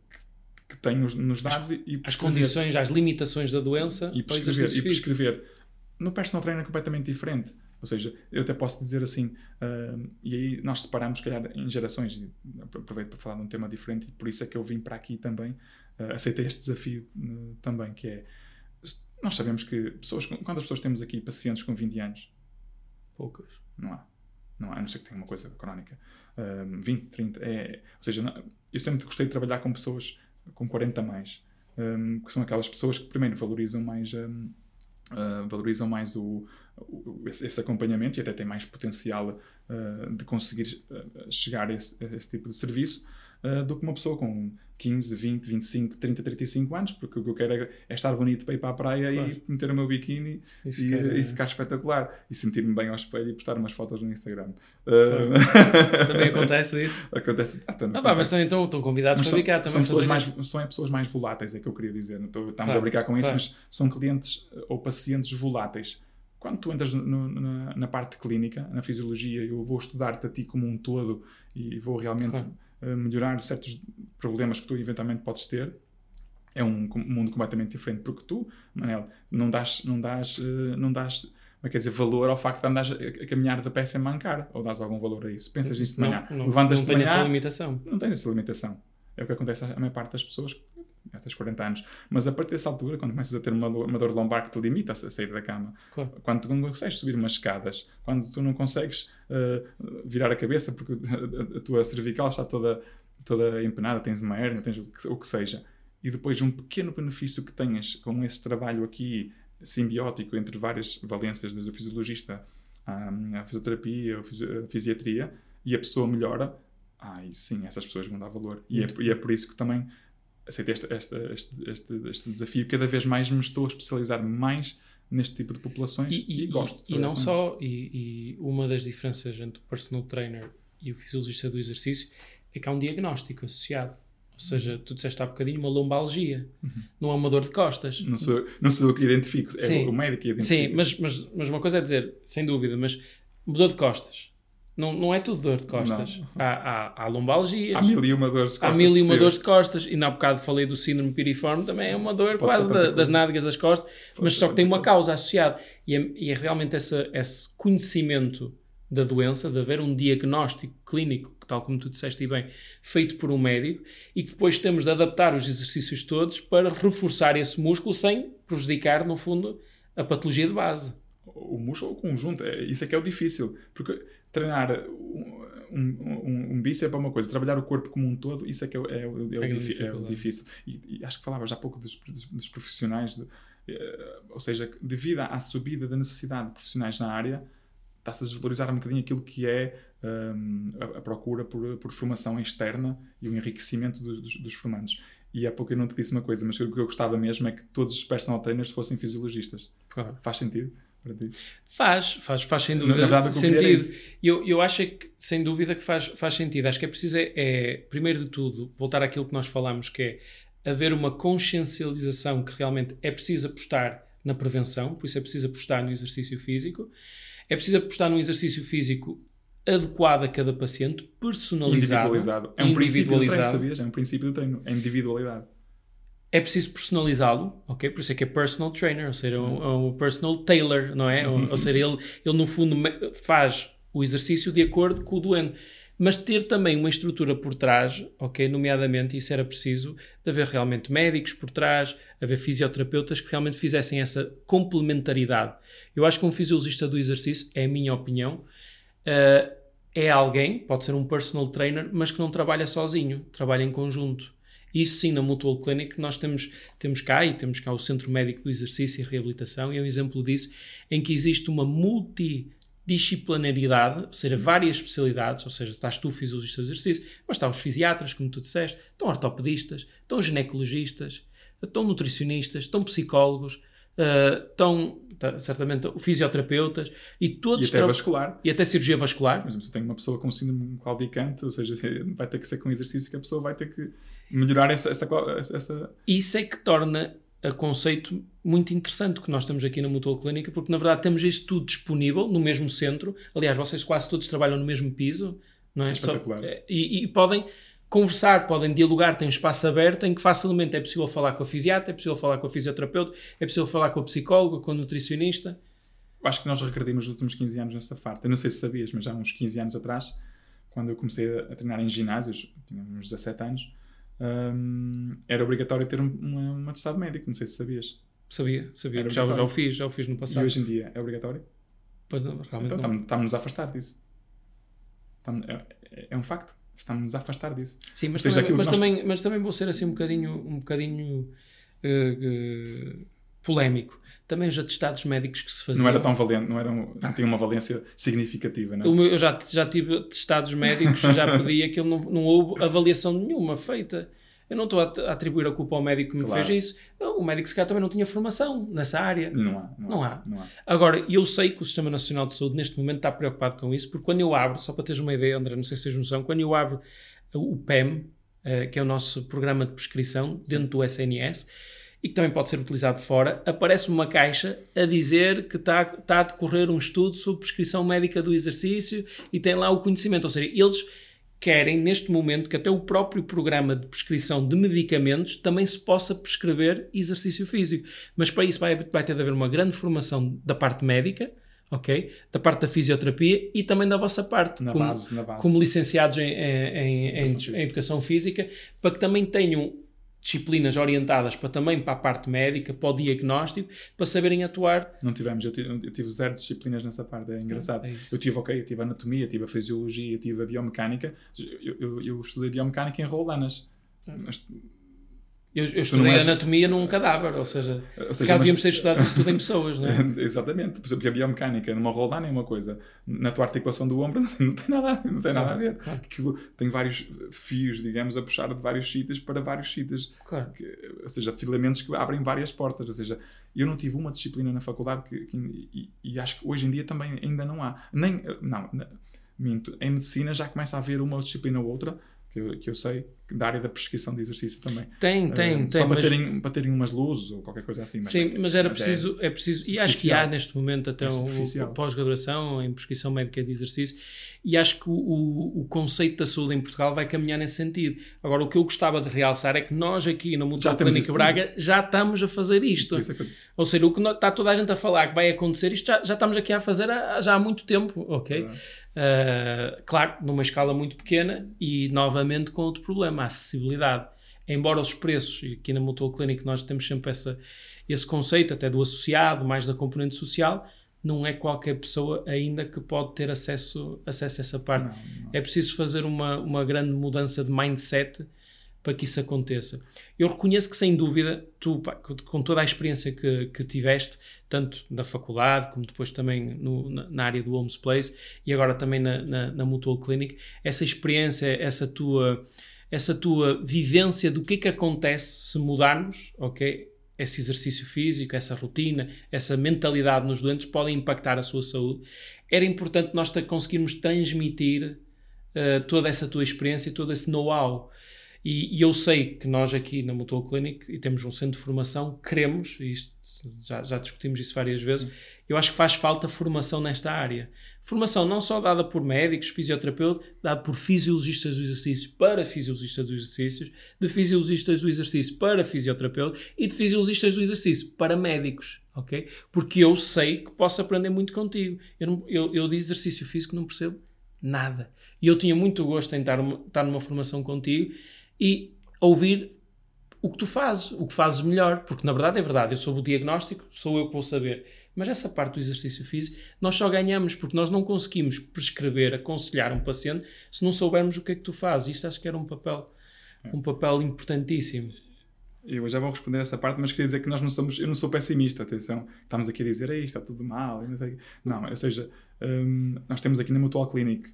que, tenho nos, dados e, e As condições, as limitações da doença e prescrever, e prescrever. No personal trainer é completamente diferente. Ou seja, eu até posso dizer assim, ah, e aí nós separamos, se calhar, em gerações, aproveito para falar de um tema diferente, e por isso é que eu vim para aqui também, ah, aceitei este desafio ah, também, que é, nós sabemos que pessoas, quantas pessoas temos aqui, pacientes com 20 anos? Poucas. Não há. Não há, a não ser que tenha uma coisa crónica. Um, 20, 30. É, ou seja, não- eu sempre gostei de trabalhar com pessoas com 40 a mais. um, que são aquelas pessoas que, primeiro, valorizam mais, um, uh, valorizam mais o, o- esse, esse acompanhamento e até têm mais potencial uh, de conseguir uh, chegar a esse, a esse tipo de serviço uh, do que uma pessoa com 15, 20, 25, 30, 35 anos, porque o que eu quero é, é estar bonito para ir para a praia Claro. e meter o meu biquíni E e, ficar, e eh, ficar espetacular e sentir-me bem ao espelho e postar umas fotos no Instagram. Também acontece isso. acontece. Ah, também Ah, pá, mas também estão, estão convidados Mas para são, cá também são pessoas mais, são pessoas mais voláteis, é que eu queria dizer. Não estou- estamos Claro, a brincar com isso, claro. mas são clientes eh, ou pacientes voláteis. Quando tu entras no- na, na parte clínica, na fisiologia, eu vou estudar-te a ti como um todo e vou realmente Claro. Eh, melhorar certos problemas que tu eventualmente podes ter. É um mundo completamente diferente, porque tu, Manel, não dás, não dás, eh, não dás como é que é dizer, valor ao facto de andares a, caminhar de pé sem mancar, ou dás algum valor a isso. Pensas nisso de manhã, Não, não, levantas não de tenho essa manhã, limitação. não tens essa limitação. É o que acontece à maior parte das pessoas. Até os 40 anos. Mas a partir dessa altura, quando começas a ter uma, uma dor lombar que te limita a sair da cama, Claro. quando tu não consegues subir umas escadas, quando tu não consegues uh, virar a cabeça porque a, tua cervical está toda, toda empenada, tens uma hérnia, tens o que, o que seja, e depois um pequeno benefício que tenhas com esse trabalho aqui simbiótico entre várias valências, desde o fisiologista à, fisioterapia, à fisi- à fisiatria, e a pessoa melhora, ai sim, essas pessoas vão dar valor. E é, e é por isso que também aceitei esta, este, este, este desafio. Cada vez mais me estou a especializar mais neste tipo de populações e, gosto. de e não só, e, e uma das diferenças entre o personal trainer e o fisiologista do exercício é que há um diagnóstico associado. Ou seja, tu disseste há bocadinho uma lombalgia, não é uma dor de costas. Não sou, não sou eu que identifico, é Sim. o médico que identifica. Sim, mas, mas, mas uma coisa é dizer, sem dúvida, mas dor de costas. Não, não é tudo dor de costas. Não. Há, há, há lombalgias, Há mil e uma dores de há costas mil e uma dores de costas. E na bocado falei do síndrome piriforme, também é uma dor Pode quase da- das nádegas das costas, mas ser só que tem uma causa associada. E é, e é realmente essa, esse conhecimento da doença, de haver um diagnóstico clínico, tal como tu disseste e bem, feito por um médico, e que depois temos de adaptar os exercícios todos para reforçar esse músculo sem prejudicar, no fundo, a patologia de base. o músculo, o conjunto, é, isso é que é o difícil. Porque treinar um, um, um, um bíceps é uma coisa, trabalhar o corpo como um todo, isso é que é, o- é, o- é, o, É é o dificuldade. difícil. E, e acho que falavas há pouco dos, dos, dos profissionais, de, eh, ou seja, devido à subida da necessidade de profissionais na área, está-se a desvalorizar um bocadinho aquilo que é hum, a, a procura por, por formação externa e o enriquecimento dos, dos, dos formandos. E há pouco eu não te disse uma coisa, mas o que eu gostava mesmo é que todos os personal trainers fossem fisiologistas. Faz sentido para ti? Faz, faz, faz sem Na- dúvida na era sentido. Eu, eu acho é que, sem dúvida, que faz, faz sentido. Acho que é preciso, é, é, primeiro de tudo, voltar àquilo que nós falamos, que é haver uma consciencialização que realmente é preciso apostar na prevenção, por isso é preciso apostar no exercício físico, é preciso apostar num exercício físico adequado a cada paciente, personalizado, Individualizado. É um princípio do treino, individualizado. sabias? É um princípio do treino. É individualidade. É preciso personalizá-lo, ok? Por isso é que é personal trainer, ou seja, um, é um personal tailor, não é? Ou, ou seja, ele, ele no fundo faz o exercício de acordo com o doente. Mas ter também uma estrutura por trás, ok? Nomeadamente, isso era preciso de haver realmente médicos por trás, haver fisioterapeutas que realmente fizessem essa complementaridade. Eu acho que um fisiologista do exercício, é a minha opinião, eh, é alguém, pode ser um personal trainer, mas que não trabalha sozinho, trabalha em conjunto. Isso sim, na Mutual Clinic, nós temos, temos cá e temos cá o Centro Médico do Exercício e Reabilitação, e é um exemplo disso, em que existe uma multidisciplinaridade, ou seja, várias especialidades, ou seja, estás tu, fisiologista do exercício, mas estão os fisiatras, como tu disseste, estão ortopedistas, estão ginecologistas, estão nutricionistas, estão psicólogos, eh, estão tá, certamente fisioterapeutas, e todos E até vascular. e até cirurgia vascular. Por exemplo, se eu tenho uma pessoa com síndrome claudicante, ou seja, vai ter que ser com exercício que a pessoa vai ter que melhorar essa... essa, essa Isso é que torna o conceito muito interessante que nós temos aqui na Mutual Clínica, porque na verdade temos isso tudo disponível no mesmo centro. Aliás, vocês quase todos trabalham no mesmo piso, não é? Só- Espetacular. e, e podem conversar, podem dialogar, tem um espaço aberto em que facilmente é possível falar com a fisiatra, é possível falar com a fisioterapeuta, é possível falar com a psicóloga, com a nutricionista. Acho que nós regredimos os últimos 15 anos nessa farta. Eu não sei se sabias, mas há uns 15 anos atrás, quando eu comecei a treinar em ginásios, tinha uns 17 anos, hum, era obrigatório ter um, um atestado médico. Não sei se sabias. Sabia, sabia. Já, já o fiz, já o fiz no E passado. hoje em dia é obrigatório? Pois não, realmente Então não. estamos-nos a afastar disso. Estamos- é, é- um facto. Estamos-nos a afastar disso. Sim, mas, seja, também, mas, nós- também, mas também vou ser assim um bocadinho, um bocadinho eh, eh, polémico. Também os atestados médicos que se faziam. Não era tão valente, não, era um- não tinha uma valência significativa, não é? Meu- eu já, já tive atestados médicos, já pedi aquilo, não, não houve avaliação nenhuma feita. Eu não estou a, atribuir a culpa ao médico que me Claro. fez isso. O médico se calhar também não tinha formação nessa área. Não há. Não, Não há. Não há. Agora, eu sei que o Sistema Nacional de Saúde neste momento está preocupado com isso, porque quando eu abro, só para teres uma ideia, André, não sei se tens noção, quando eu abro o PEM, eh, que é o nosso programa de prescrição dentro do SNS, e que também pode ser utilizado fora, aparece uma caixa a dizer que está, está a decorrer um estudo sobre prescrição médica do exercício e tem lá o conhecimento. Ou seja, eles querem neste momento que até o próprio programa de prescrição de medicamentos também se possa prescrever exercício físico. Mas para isso vai, vai ter de haver uma grande formação da parte médica, ok? Da parte da fisioterapia e também da vossa parte. Na como, base, na base. como licenciados em, em- em- Educação em física. educação física, para que também tenham disciplinas orientadas para também para a parte médica, para o diagnóstico, para saberem atuar. Não tivemos, eu tive, eu tive zero disciplinas nessa parte, é engraçado. É eu tive, ok, eu tive anatomia, tive a fisiologia, tive a biomecânica, eu, eu, eu estudei biomecânica em Roldanas. É. Mas eu, eu estudei és... anatomia num cadáver, ou seja, ou seja se calhar devíamos ter estudado isso tudo em pessoas, não é? Exatamente. Por exemplo, a biomecânica numa roldana é uma coisa, na tua articulação do ombro não tem nada, não tem nada a ver. Claro. Aquilo tem vários fios, digamos, a puxar de vários sítios para vários sítios. Claro. Que, ou seja, filamentos que abrem várias portas. Ou seja, eu não tive uma disciplina na faculdade que, que e, e, acho que hoje em dia também ainda não há. Nem, não, minto, em medicina já começa a haver uma disciplina ou outra que eu, que eu sei, da área da prescrição de exercício também. Tem, tem, uh, tem. Só para, mas... terem, para terem umas luzes ou qualquer coisa assim. Mas Sim, mas era mas preciso, é, é preciso, e acho que há neste momento até é um, pós-graduação em prescrição médica de exercício, e acho que o, o, o, conceito da saúde em Portugal vai caminhar nesse sentido. Agora, o que eu gostava de realçar é que nós aqui no Mutual Clínica Braga já estamos a fazer isto. É que... Ou seja, o que está toda a gente a falar que vai acontecer, isto já, já estamos aqui a fazer há, já há muito tempo, ok? Uh, claro, numa escala muito pequena e novamente com outro problema, acessibilidade. Embora os preços, e aqui na Mutual Clinic nós temos sempre essa, esse conceito, até do associado, mais da componente social, não é qualquer pessoa ainda que pode ter acesso, acesso a essa parte. Não, não. É preciso fazer uma, uma grande mudança de mindset para que isso aconteça. Eu reconheço que, sem dúvida, tu, pá, com toda a experiência que, que tiveste, tanto na faculdade, como depois também no, na, na, área do Homes Place e agora também na, na, na Mutual Clinic, essa experiência, essa tua, essa tua vivência do que é que acontece se mudarmos, ok? Esse exercício físico, essa rotina, essa mentalidade nos doentes podem impactar a sua saúde. Era importante nós conseguirmos transmitir uh, toda essa tua experiência, todo esse know-how e, e, eu sei que nós aqui na Mutual Clinic, e temos um centro de formação, queremos, e isto, já, já discutimos isso várias vezes, Sim. eu acho que faz falta formação nesta área. Formação não só dada por médicos, fisioterapeutas, dada por fisiologistas do exercício para fisiologistas do exercício, de fisiologistas do exercício para fisioterapeutas e de fisiologistas do exercício para médicos, ok? Porque eu sei que posso aprender muito contigo. Eu, não, eu, eu de exercício físico não percebo nada. E eu tinha muito gosto em estar, estar numa formação contigo e ouvir o que tu fazes, o que fazes melhor, porque na verdade é verdade, eu sou o diagnóstico, sou eu que vou saber. Mas essa parte do exercício físico, nós só ganhamos porque nós não conseguimos prescrever, aconselhar um paciente se não soubermos o que é que tu fazes. Isto acho que era um papel, um papel importantíssimo. Eu já vou responder essa parte, mas queria dizer que nós não somos, eu não sou pessimista, atenção, estamos aqui a dizer, Ei, está tudo mal, não, não ou seja, hum, nós temos aqui na Mutual Clinic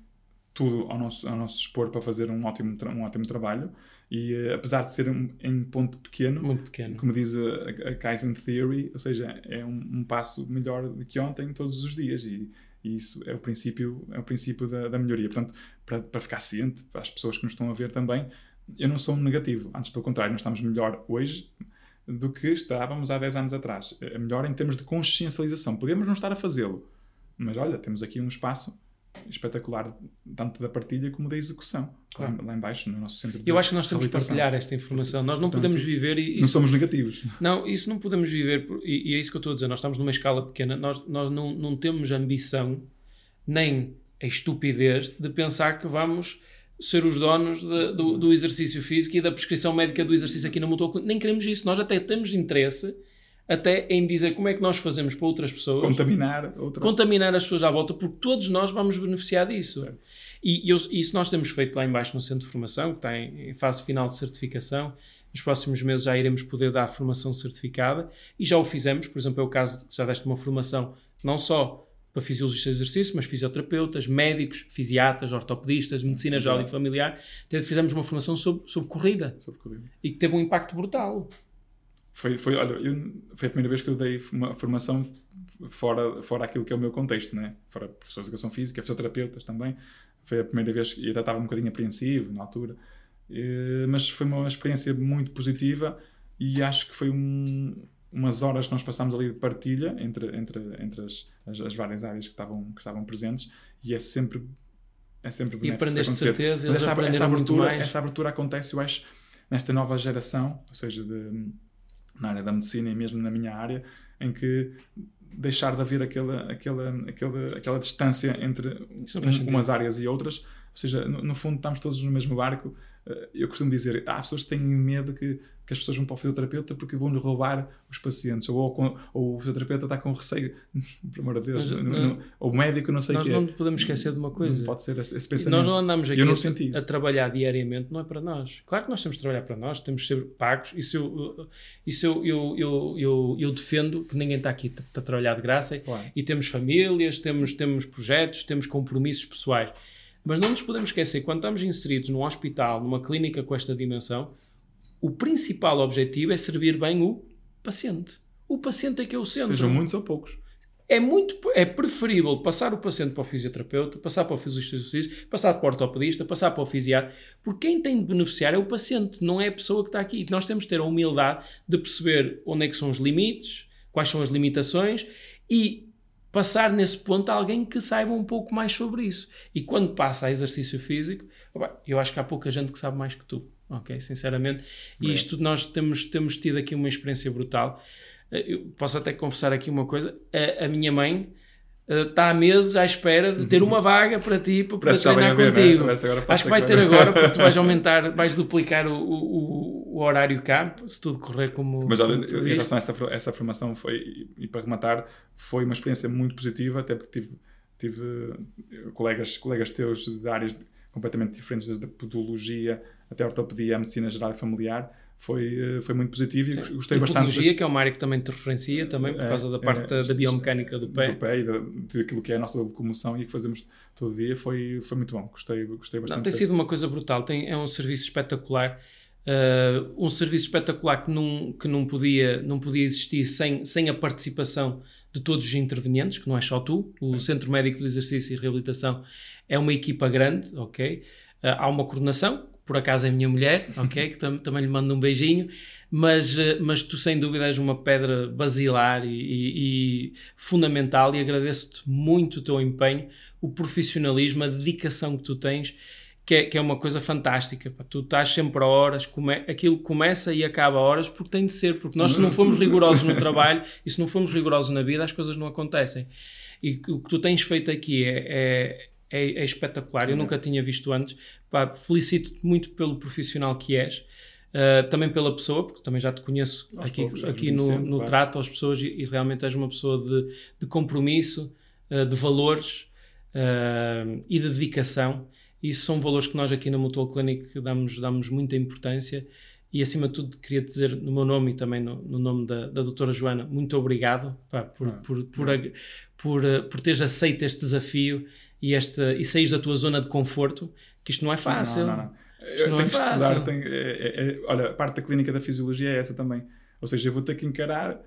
tudo ao nosso, ao nosso dispor para fazer um ótimo, um ótimo trabalho. E uh, apesar de ser um, em ponto pequeno, Muito pequeno, como diz a, a Kaizen Theory, ou seja, é um, um, passo melhor do que ontem todos os dias. E, e, isso é o princípio, é o princípio da, da melhoria. Portanto, para, para ficar ciente, para as pessoas que nos estão a ver também, eu não sou um negativo. Antes, pelo contrário, nós estamos melhor hoje do que estávamos há 10 anos atrás. É melhor em termos de consciencialização. Podemos não estar a fazê-lo, mas olha, temos aqui um espaço espetacular, tanto da partilha como da execução, claro. lá, lá embaixo, no nosso centro de Eu acho que nós temos que partilhar esta informação. Nós não Portanto, podemos viver... E, isso, não somos negativos. Não, isso não podemos viver, e, e, é isso que eu estou a dizer, nós estamos numa escala pequena, nós, nós não, não temos ambição, nem a estupidez de pensar que vamos ser os donos de, do, do, exercício físico e da prescrição médica do exercício aqui na Mutual Nem queremos isso. Nós até temos interesse até em dizer como é que nós fazemos para outras pessoas. Contaminar outra. Contaminar as pessoas à volta, porque todos nós vamos beneficiar disso. Certo. E, e isso nós temos feito lá embaixo no centro de formação, que está em, em fase final de certificação. Nos próximos meses já iremos poder dar a formação certificada e já o fizemos. Por exemplo, é o caso de já deste uma formação não só para fisiologistas de exercício, mas fisioterapeutas, médicos, fisiatras, ortopedistas, medicina geral e familiar. Fizemos uma formação sobre, sobre, corrida, sobre corrida e que teve um impacto brutal. Foi, foi, olha, eu, foi a primeira vez que eu dei uma formação fora, fora aquilo que é o meu contexto, né? fora professores de educação física, fisioterapeutas também. Foi a primeira vez e até estava um bocadinho apreensivo na altura. E, mas foi uma experiência muito positiva e acho que foi um, umas horas que nós passámos ali de partilha entre, entre, entre as, as, as, várias áreas que estavam, que estavam presentes e é sempre é sempre benéfico. E aprendeste certeza, essa, essa abertura, essa abertura acontece, eu acho, nesta nova geração, ou seja, de na área da medicina e mesmo na minha área, em que deixar de haver aquela, aquela, aquela, aquela distância entre um, umas áreas e outras, ou seja, no, no, fundo estamos todos no mesmo barco, eu costumo dizer, há pessoas que têm medo que, que as pessoas vão para o fisioterapeuta porque vão-lhe roubar os pacientes, ou, ou, ou, o fisioterapeuta está com receio, por amor de Deus, Mas, no, não- no, o médico não sei o Nós quê. não podemos esquecer de uma coisa. Não pode ser esse, esse pensamento. Nós não andamos aqui não a- a, trabalhar diariamente, não é para nós. Claro que nós temos de trabalhar para nós, temos de ser pagos. Isso eu, isso eu, eu, eu, eu, eu defendo que ninguém está aqui para trabalhar de graça. Claro. E temos famílias, temos, temos projetos, temos compromissos pessoais. Mas não nos podemos esquecer, quando estamos inseridos num hospital, numa clínica com esta dimensão, o principal objetivo é servir bem o paciente. O paciente é que é o centro. Sejam muitos ou poucos. É muito é preferível passar o paciente para o fisioterapeuta, passar para o fisioterapeuta, passar para o ortopedista, passar para o fisiatra, porque quem tem de beneficiar é o paciente, não é a pessoa que está aqui. Nós temos de ter a humildade de perceber onde é que são os limites, quais são as limitações e passar nesse ponto a alguém que saiba um pouco mais sobre isso. E quando passa a exercício físico, eu acho que há pouca gente que sabe mais que tu, ok? Sinceramente. E Bem. isto nós temos, temos tido aqui uma experiência brutal. Eh, Eu posso até confessar aqui uma coisa: a, a minha mãe eh, está há meses à espera de ter uma vaga para ti para poder treinar ver, é? contigo. Pode Acho que vai ter agora, porque tu vais aumentar, vais duplicar o, o, o horário cá, se tudo correr como. Mas olha, como em relação a essa, essa formação, foi, e, para rematar, foi uma experiência muito positiva, até porque tive, tive eh, colegas, colegas teus de áreas completamente diferentes, desde a podologia até a ortopedia, a medicina geral e familiar. Foi, eh, foi muito positivo e Sim. gostei e bastante podologia, que é uma área que também te referencia, também por É, causa da é, parte da, da biomecânica do do pé. pé e da- daquilo que é a nossa locomoção e que fazemos todo dia. Foi, foi muito bom. Gostei, gostei bastante. Não, tem sido uma coisa brutal. Tem, é um serviço espetacular. Uh, um serviço espetacular que não, que não, podia, não podia existir sem, sem a participação de todos os intervenientes, que não é só tu. O Sim. Centro Médico de Exercício e Reabilitação é uma equipa grande, ok? Uh, há uma coordenação, por acaso é a minha mulher, ok? que tam- também lhe mando um beijinho. Mas, uh, mas tu, sem dúvida, és uma pedra basilar e, e- e fundamental e agradeço-te muito o teu empenho, o profissionalismo, a dedicação que tu tens que é, que é uma coisa fantástica. pá. Tu estás sempre a horas, come, aquilo começa e acaba a horas porque tem de ser, porque nós se não formos rigorosos no trabalho e se não formos rigorosos na vida, as coisas não acontecem. E o que tu tens feito aqui é, é, é- é espetacular. Eu Sim. nunca tinha visto antes. Felicito-te muito pelo profissional que és. Uh, também pela pessoa, porque também já te conheço Aos aqui, poucos, aqui no, conhecemos, no claro. trato às pessoas e, e realmente és uma pessoa de, de compromisso, uh, de valores uh, e de dedicação. Isso são valores que nós aqui na Mutual Clinic damos, damos muita importância e acima de tudo queria dizer no meu nome e também no, no nome da, da doutora Joana, muito obrigado pá, por, Ah, por, por, ag- por, eh, por teres aceito este desafio e, esta, e saís da tua zona de conforto, que isto não é fácil. Não, não, não. Eu não tenho é que estudar, fácil. tenho- é- é- é- olha, a parte da clínica da fisiologia é essa também. Ou seja, eu vou ter que encarar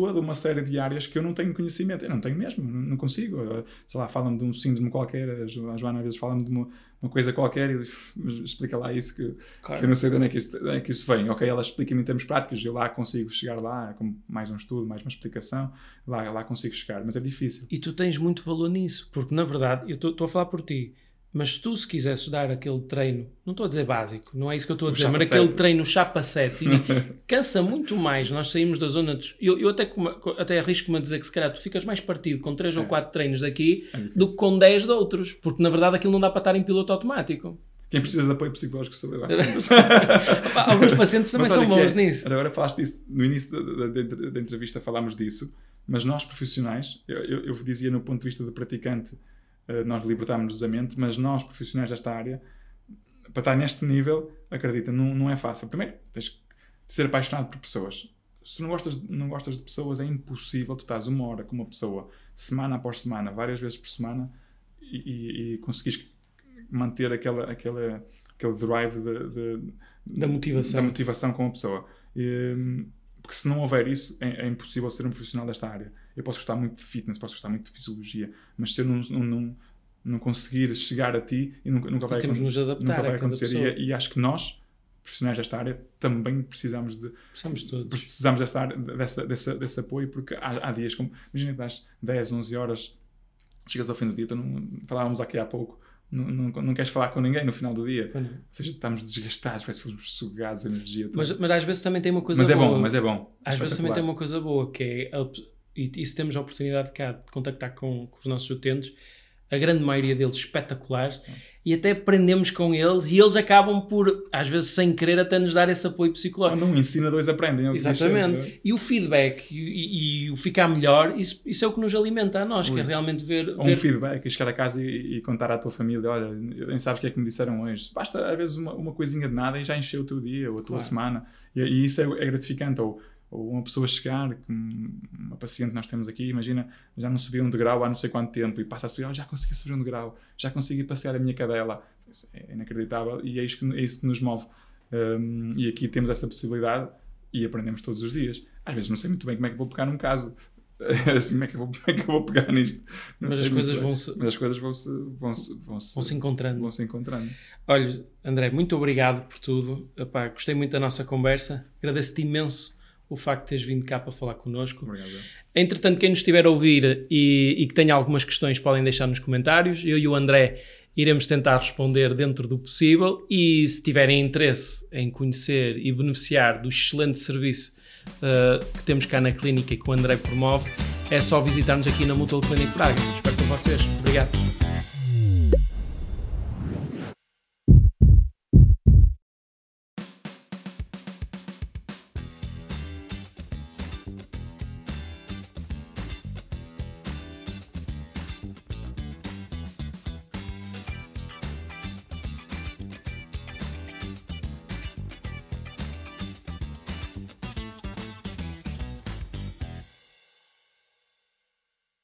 toda uma série de áreas que eu não tenho conhecimento. Eu não tenho mesmo, não, consigo. Eu, Sei lá, falam-me de um síndrome qualquer, a Jo- a Joana às vezes fala-me de uma, uma coisa qualquer e diz, "Mas explica lá isso que Claro. eu não sei de onde é que isso, é que isso vem. Ok, ela explica-me em termos práticos, eu lá consigo chegar lá, com mais um estudo, mais uma explicação, lá, lá consigo chegar, mas é difícil. E tu tens muito valor nisso, porque na verdade, eu estou a falar por ti, mas se tu se quisesses dar aquele treino, não estou a dizer básico, não é isso que eu estou a dizer, mas aquele treino chapa 7, cansa muito mais, nós saímos da zona de... Eu, eu até, até arrisco-me a dizer que se calhar tu ficas mais partido com 3 ou É. 4 treinos daqui É do que com 10 de outros, porque na verdade aquilo não dá para estar em piloto automático. Quem precisa de apoio psicológico sou eu. Pá, Alguns pacientes também são que bons é- nisso. Agora falaste disso, no início da, da- da- entrevista falámos disso, mas nós profissionais, eu, eu, eu dizia no ponto de vista do praticante, nós libertámos-nos a mente, mas nós profissionais desta área, para estar neste nível, acredita, não, não é fácil. Primeiro, tens que ser apaixonado por pessoas. Se tu não gostas, não gostas de pessoas, é impossível tu estás uma hora com uma pessoa, semana após semana, várias vezes por semana, e, e, e conseguires manter aquela, aquela, aquele drive de, de- Da motivação. da motivação com a pessoa. E, porque se não houver isso, é, é impossível ser um profissional desta área. Eu posso gostar muito de fitness, posso gostar muito de fisiologia, mas se eu não, não, não, não conseguir chegar a ti, e nunca, nunca vai, temos nos adaptar nunca vai acontecer. E, e acho que nós, profissionais desta área, também precisamos de Precisamos todos. precisamos dessa, área- dessa, dessa, desse apoio, porque há, há dias, como, imagina que estás 10, 11 horas, chegas ao fim do dia, tu não, falávamos aqui há pouco, não, não, não queres falar com ninguém no final do dia. Ou seja, estamos desgastados, parece que fomos sugados energia. toda. Mas, mas às vezes também tem uma coisa Mas é boa. bom, mas é bom. Às vezes também tem uma coisa boa, que é, e isso temos a oportunidade cá de contactar com, com os nossos utentes, a grande maioria deles espetaculares, e até aprendemos com eles e eles acabam por, às vezes sem querer, até nos dar esse apoio psicológico. Quando um ensina, dois aprendem. é Exatamente. sempre. E o feedback e, e- e o ficar melhor, isso, isso é o que nos alimenta a nós, que é realmente ver. Ou ver- um feedback e chegar a casa e, e contar à tua família: olha, nem sabes o que é que me disseram hoje. Basta às vezes uma, uma coisinha de nada e já encheu o teu dia ou a tua Claro. semana. E, e isso é, é gratificante. Ou, ou uma pessoa chegar, uma paciente nós temos aqui, imagina, já não subia um degrau há não sei quanto tempo e passa a subir: "Oh, já consegui subir um degrau, já consegui passear a minha cadela. Isso É inacreditável e é, isto que, é isso que nos move. Um, e aqui temos essa possibilidade e aprendemos todos os dias. Às vezes não sei muito bem como é que vou pegar num caso. Assim, como, é que eu vou, como é que vou pegar nisto? Não Mas as coisas bem. vão-se- Mas as coisas vão-se vão -se, vão -se, vão se encontrando. vão -se encontrando. Olha, André, muito obrigado por tudo. Epá, gostei muito da nossa conversa. Agradeço-te imenso o facto de teres vindo cá para falar connosco. Obrigado. Entretanto, quem nos estiver a ouvir e, e que tenha algumas questões podem deixar nos comentários. Eu e o André iremos tentar responder dentro do possível e se tiverem interesse em conhecer e beneficiar do excelente serviço uh, que temos cá na clínica e que o André promove, é só visitar-nos aqui na Mutual Clinic Praga. Espero por vocês. Obrigado.